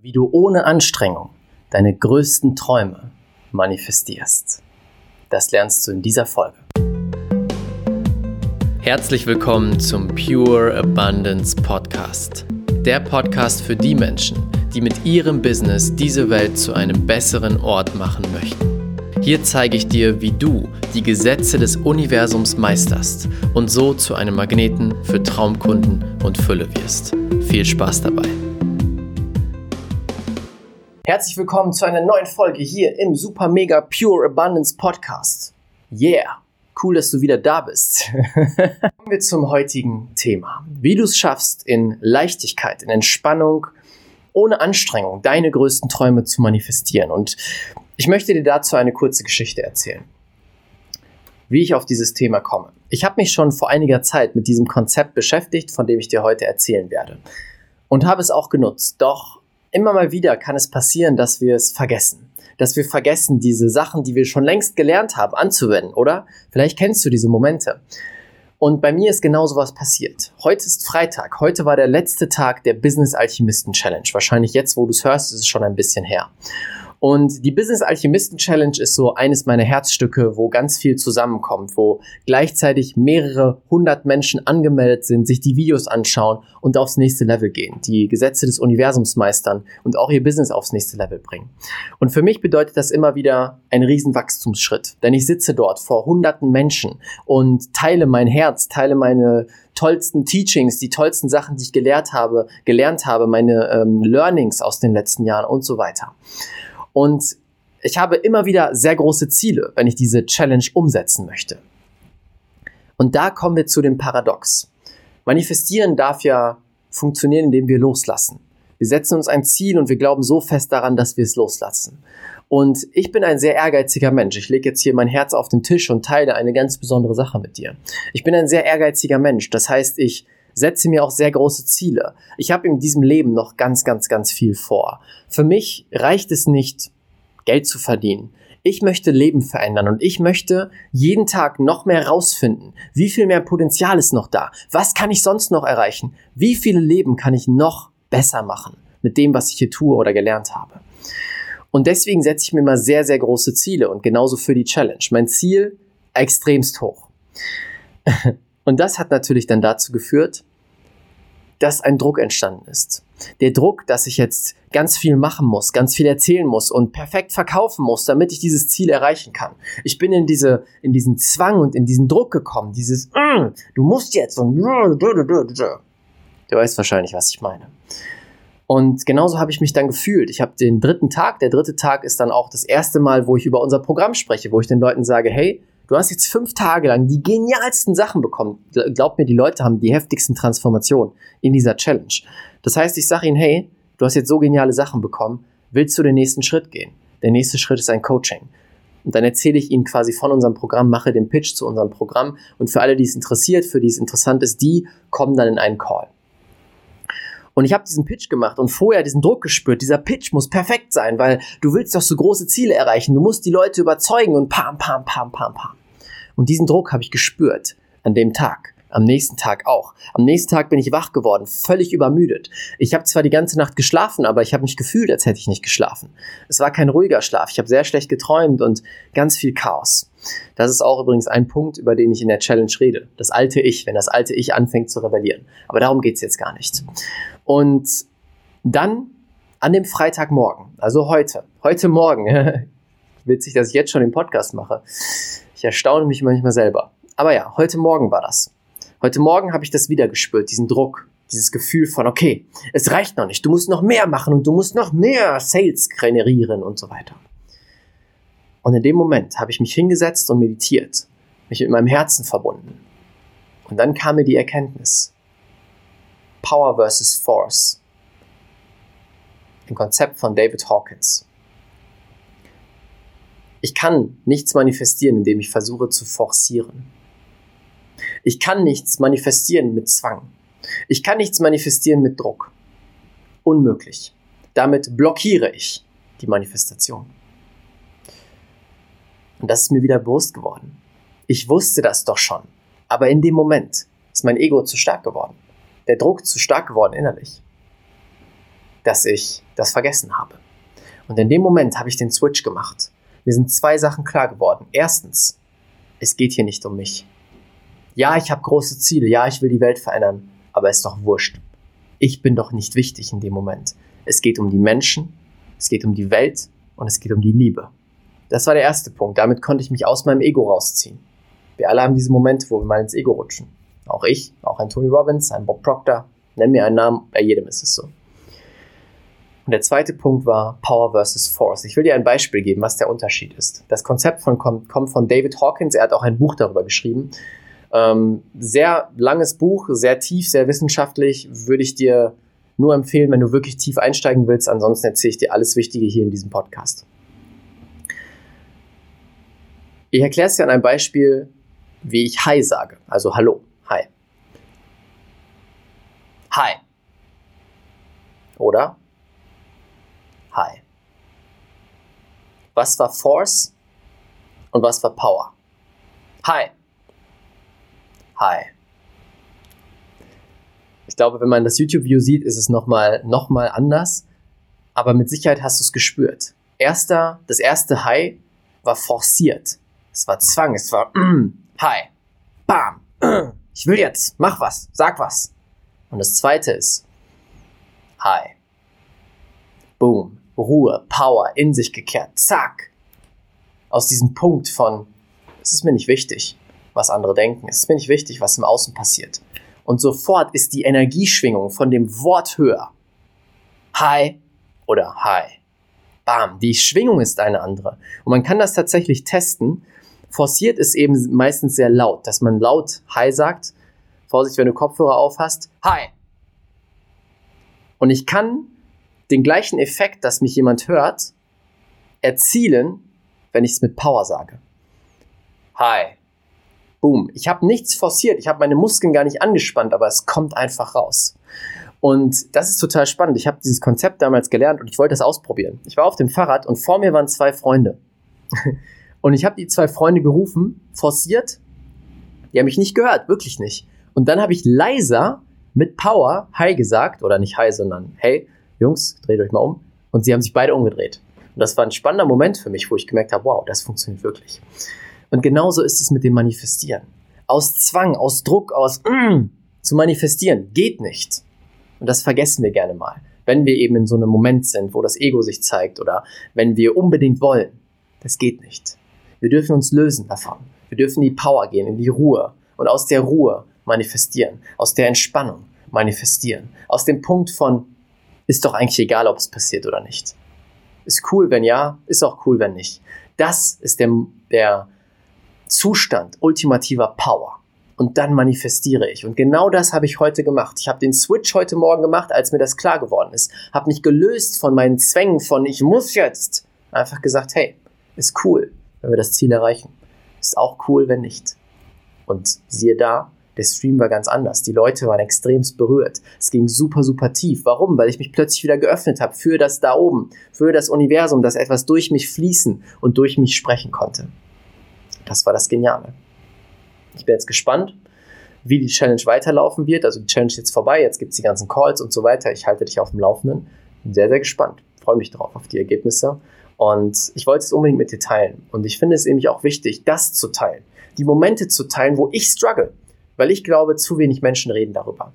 wie du ohne Anstrengung deine größten Träume manifestierst. Das lernst du in dieser Folge. Herzlich willkommen zum Pure Abundance Podcast. Der Podcast für die Menschen, die mit ihrem Business diese Welt zu einem besseren Ort machen möchten. Hier zeige ich dir, wie du die Gesetze des Universums meisterst und so zu einem Magneten für Traumkunden und Fülle wirst. Viel Spaß dabei! Herzlich willkommen zu einer neuen Folge hier im Super Mega Pure Abundance Podcast. Yeah, cool, dass du wieder da bist. Kommen wir zum heutigen Thema. Wie du es schaffst, in Leichtigkeit, in Entspannung, ohne Anstrengung deine größten Träume zu manifestieren. Und ich möchte dir dazu eine kurze Geschichte erzählen. Wie ich auf dieses Thema komme. Ich habe mich schon vor einiger Zeit mit diesem Konzept beschäftigt, von dem ich dir heute erzählen werde. Und habe es auch genutzt. Doch immer mal wieder kann es passieren, dass wir es vergessen. Dass wir vergessen, diese Sachen, die wir schon längst gelernt haben, anzuwenden, oder? Vielleicht kennst du diese Momente. Und bei mir ist genau sowas passiert. Heute ist Freitag. Heute war der letzte Tag der Business Alchemisten Challenge. Wahrscheinlich jetzt, wo du es hörst, ist es schon ein bisschen her. Und die Business Alchemisten Challenge ist so eines meiner Herzstücke, wo ganz viel zusammenkommt, wo gleichzeitig mehrere hundert Menschen angemeldet sind, sich die Videos anschauen und aufs nächste Level gehen, die Gesetze des Universums meistern und auch ihr Business aufs nächste Level bringen. Und für mich bedeutet das immer wieder ein Riesenwachstumsschritt, denn ich sitze dort vor hunderten Menschen und teile mein Herz, teile meine tollsten Teachings, die tollsten Sachen, die ich gelehrt habe, gelernt habe, meine ähm, Learnings aus den letzten Jahren und so weiter. Und ich habe immer wieder sehr große Ziele, wenn ich diese Challenge umsetzen möchte. Und da kommen wir zu dem Paradox. Manifestieren darf ja funktionieren, indem wir loslassen. Wir setzen uns ein Ziel und wir glauben so fest daran, dass wir es loslassen. Und ich bin ein sehr ehrgeiziger Mensch. Ich lege jetzt hier mein Herz auf den Tisch und teile eine ganz besondere Sache mit dir. Ich bin ein sehr ehrgeiziger Mensch. Das heißt, ich setze mir auch sehr große Ziele. Ich habe in diesem Leben noch ganz, ganz, ganz viel vor. Für mich reicht es nicht, Geld zu verdienen. Ich möchte Leben verändern und ich möchte jeden Tag noch mehr rausfinden. Wie viel mehr Potenzial ist noch da? Was kann ich sonst noch erreichen? Wie viele Leben kann ich noch besser machen mit dem, was ich hier tue oder gelernt habe? Und deswegen setze ich mir mal sehr, sehr große Ziele und genauso für die Challenge. Mein Ziel extremst hoch. Und das hat natürlich dann dazu geführt, dass ein Druck entstanden ist. Der Druck, dass ich jetzt ganz viel machen muss, ganz viel erzählen muss und perfekt verkaufen muss, damit ich dieses Ziel erreichen kann. Ich bin in diese, in diesen Zwang und in diesen Druck gekommen, dieses, mm, du musst jetzt und du weißt wahrscheinlich, was ich meine. Und genauso habe ich mich dann gefühlt. Ich habe den dritten Tag, der dritte Tag ist dann auch das erste Mal, wo ich über unser Programm spreche, wo ich den Leuten sage, hey, Du hast jetzt fünf Tage lang die genialsten Sachen bekommen. Glaub mir, die Leute haben die heftigsten Transformationen in dieser Challenge. Das heißt, ich sage ihnen, hey, du hast jetzt so geniale Sachen bekommen, willst du den nächsten Schritt gehen? Der nächste Schritt ist ein Coaching. Und dann erzähle ich ihnen quasi von unserem Programm, mache den Pitch zu unserem Programm. Und für alle, die es interessiert, für die es interessant ist, die kommen dann in einen Call. Und ich habe diesen Pitch gemacht und vorher diesen Druck gespürt. Dieser Pitch muss perfekt sein, weil du willst doch so große Ziele erreichen. Du musst die Leute überzeugen und pam, pam, pam, pam, pam. Und diesen Druck habe ich gespürt an dem Tag. Am nächsten Tag auch. Am nächsten Tag bin ich wach geworden, völlig übermüdet. Ich habe zwar die ganze Nacht geschlafen, aber ich habe mich gefühlt, als hätte ich nicht geschlafen. Es war kein ruhiger Schlaf. Ich habe sehr schlecht geträumt und ganz viel Chaos. Das ist auch übrigens ein Punkt, über den ich in der Challenge rede. Das alte Ich, wenn das alte Ich anfängt zu rebellieren. Aber darum geht's jetzt gar nicht. Und dann an dem Freitagmorgen, also heute, heute Morgen, witzig, dass ich jetzt schon den Podcast mache, ich erstaune mich manchmal selber. Aber ja, heute Morgen war das. Heute Morgen habe ich das wieder gespürt, diesen Druck, dieses Gefühl von, okay, es reicht noch nicht, du musst noch mehr machen und du musst noch mehr Sales generieren und so weiter. Und in dem Moment habe ich mich hingesetzt und meditiert, mich mit meinem Herzen verbunden. Und dann kam mir die Erkenntnis. Power versus Force. Ein Konzept von David Hawkins. Ich kann nichts manifestieren, indem ich versuche zu forcieren. Ich kann nichts manifestieren mit Zwang. Ich kann nichts manifestieren mit Druck. Unmöglich. Damit blockiere ich die Manifestation. Und das ist mir wieder bewusst geworden. Ich wusste das doch schon. Aber in dem Moment ist mein Ego zu stark geworden. Der Druck zu stark geworden innerlich. dass ich das vergessen habe. Und in dem Moment habe ich den Switch gemacht. Mir sind zwei Sachen klar geworden. Erstens, es geht hier nicht um mich. Ja, ich habe große Ziele, ja, ich will die Welt verändern, aber ist doch wurscht. Ich bin doch nicht wichtig in dem Moment. Es geht um die Menschen, es geht um die Welt und es geht um die Liebe. Das war der erste Punkt. Damit konnte ich mich aus meinem Ego rausziehen. Wir alle haben diese Momente, wo wir mal ins Ego rutschen. Auch ich, auch ein Tony Robbins, ein Bob Proctor. Nenn mir einen Namen, bei jedem ist es so. Und der zweite Punkt war Power versus Force. Ich will dir ein Beispiel geben, was der Unterschied ist. Das Konzept von, kommt, von David Hawkins. Er hat auch ein Buch darüber geschrieben. Ähm, sehr langes Buch, sehr tief, sehr wissenschaftlich. Würde ich dir nur empfehlen, wenn du wirklich tief einsteigen willst. Ansonsten erzähle ich dir alles Wichtige hier in diesem Podcast. Ich erkläre es dir an einem Beispiel, wie ich Hi sage. Also Hallo, Hi. Hi. Oder Hi. Was war Force und was war Power? Hi. Hi. Ich glaube, wenn man das YouTube-View sieht, ist es nochmal noch mal anders. Aber mit Sicherheit hast du es gespürt. Erster, das erste Hi war forciert. Es war Zwang, es war Hi. Bam. Ich will jetzt. Mach was. Sag was. Und das zweite ist Hi. Boom. Ruhe, Power, in sich gekehrt, zack. Aus diesem Punkt von, es ist mir nicht wichtig, was andere denken, es ist mir nicht wichtig, was im Außen passiert. Und sofort ist die Energieschwingung von dem Wort höher. Hi oder Hi. Bam, die Schwingung ist eine andere. Und man kann das tatsächlich testen. Forciert ist eben meistens sehr laut, dass man laut Hi sagt. Vorsicht, wenn du Kopfhörer auf hast. Hi. Und ich kann den gleichen Effekt, dass mich jemand hört, erzielen, wenn ich es mit Power sage. Hi. Boom. Ich habe nichts forciert, ich habe meine Muskeln gar nicht angespannt, aber es kommt einfach raus. Und das ist total spannend. Ich habe dieses Konzept damals gelernt und ich wollte das ausprobieren. Ich war auf dem Fahrrad und vor mir waren zwei Freunde. Und ich habe die zwei Freunde gerufen, forciert. Die haben mich nicht gehört, wirklich nicht. Und dann habe ich leiser mit Power Hi gesagt, oder nicht Hi, sondern Hey, Jungs, dreht euch mal um. Und sie haben sich beide umgedreht. Und das war ein spannender Moment für mich, wo ich gemerkt habe, wow, das funktioniert wirklich. Und genauso ist es mit dem Manifestieren. Aus Zwang, aus Druck, aus mm, zu manifestieren, geht nicht. Und das vergessen wir gerne mal. Wenn wir eben in so einem Moment sind, wo das Ego sich zeigt oder wenn wir unbedingt wollen, das geht nicht. Wir dürfen uns lösen davon. Wir dürfen in die Power gehen, in die Ruhe und aus der Ruhe manifestieren, aus der Entspannung manifestieren, aus dem Punkt von ist doch eigentlich egal, ob es passiert oder nicht. Ist cool, wenn ja, ist auch cool, wenn nicht. Das ist der, der Zustand ultimativer Power. Und dann manifestiere ich. Und genau das habe ich heute gemacht. Ich habe den Switch heute Morgen gemacht, als mir das klar geworden ist. Habe mich gelöst von meinen Zwängen von ich muss jetzt. Einfach gesagt, hey, ist cool, wenn wir das Ziel erreichen. Ist auch cool, wenn nicht. Und siehe da, der Stream war ganz anders. Die Leute waren extremst berührt. Es ging super, super tief. Warum? Weil ich mich plötzlich wieder geöffnet habe für das da oben, für das Universum, dass etwas durch mich fließen und durch mich sprechen konnte. Das war das Geniale. Ich bin jetzt gespannt, wie die Challenge weiterlaufen wird. Also die Challenge ist jetzt vorbei, jetzt gibt es die ganzen Calls und so weiter. Ich halte dich auf dem Laufenden. Bin sehr, sehr gespannt. Freue mich drauf auf die Ergebnisse. Und ich wollte es unbedingt mit dir teilen. Und ich finde es nämlich auch wichtig, das zu teilen. Die Momente zu teilen, wo ich struggle. Weil ich glaube, zu wenig Menschen reden darüber.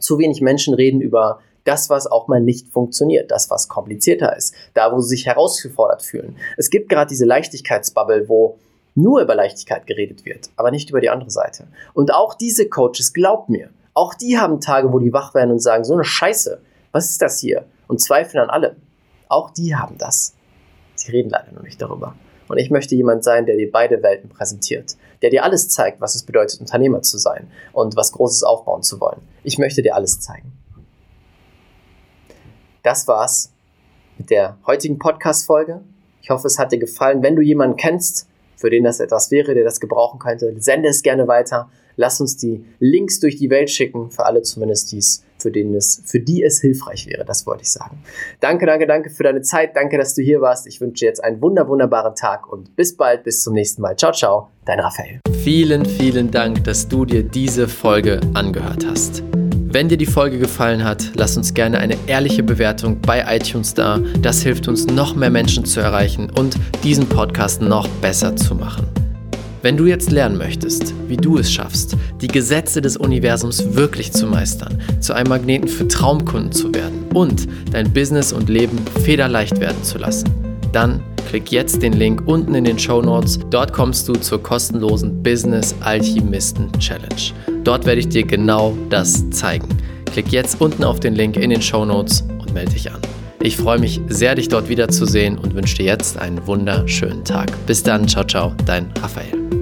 Zu wenig Menschen reden über das, was auch mal nicht funktioniert, das, was komplizierter ist, da, wo sie sich herausgefordert fühlen. Es gibt gerade diese Leichtigkeitsbubble, wo nur über Leichtigkeit geredet wird, aber nicht über die andere Seite. Und auch diese Coaches, glaub mir, auch die haben Tage, wo die wach werden und sagen, so eine Scheiße, was ist das hier? Und zweifeln an allem. Auch die haben das. Sie reden leider noch nicht darüber. Und ich möchte jemand sein, der dir beide Welten präsentiert, der dir alles zeigt, was es bedeutet, Unternehmer zu sein und was Großes aufbauen zu wollen. Ich möchte dir alles zeigen. Das war's mit der heutigen Podcast-Folge. Ich hoffe, es hat dir gefallen. Wenn du jemanden kennst, für den das etwas wäre, der das gebrauchen könnte, sende es gerne weiter. Lass uns die Links durch die Welt schicken, für alle zumindest, die es für, den es, für die es hilfreich wäre. Das wollte ich sagen. Danke, danke, danke für deine Zeit. Danke, dass du hier warst. Ich wünsche dir jetzt einen wunder, wunderbaren Tag und bis bald. Bis zum nächsten Mal. Ciao, ciao. Dein Raphael. Vielen, vielen Dank, dass du dir diese Folge angehört hast. Wenn dir die Folge gefallen hat, lass uns gerne eine ehrliche Bewertung bei iTunes da. Das hilft uns, noch mehr Menschen zu erreichen und diesen Podcast noch besser zu machen. Wenn du jetzt lernen möchtest, wie du es schaffst, die Gesetze des Universums wirklich zu meistern, zu einem Magneten für Traumkunden zu werden und dein Business und Leben federleicht werden zu lassen, dann klick jetzt den Link unten in den Show Notes. Dort kommst du zur kostenlosen Business Alchemisten Challenge. Dort werde ich dir genau das zeigen. Klick jetzt unten auf den Link in den Show Notes und melde dich an. Ich freue mich sehr, dich dort wiederzusehen und wünsche dir jetzt einen wunderschönen Tag. Bis dann, ciao, ciao, dein Raphael.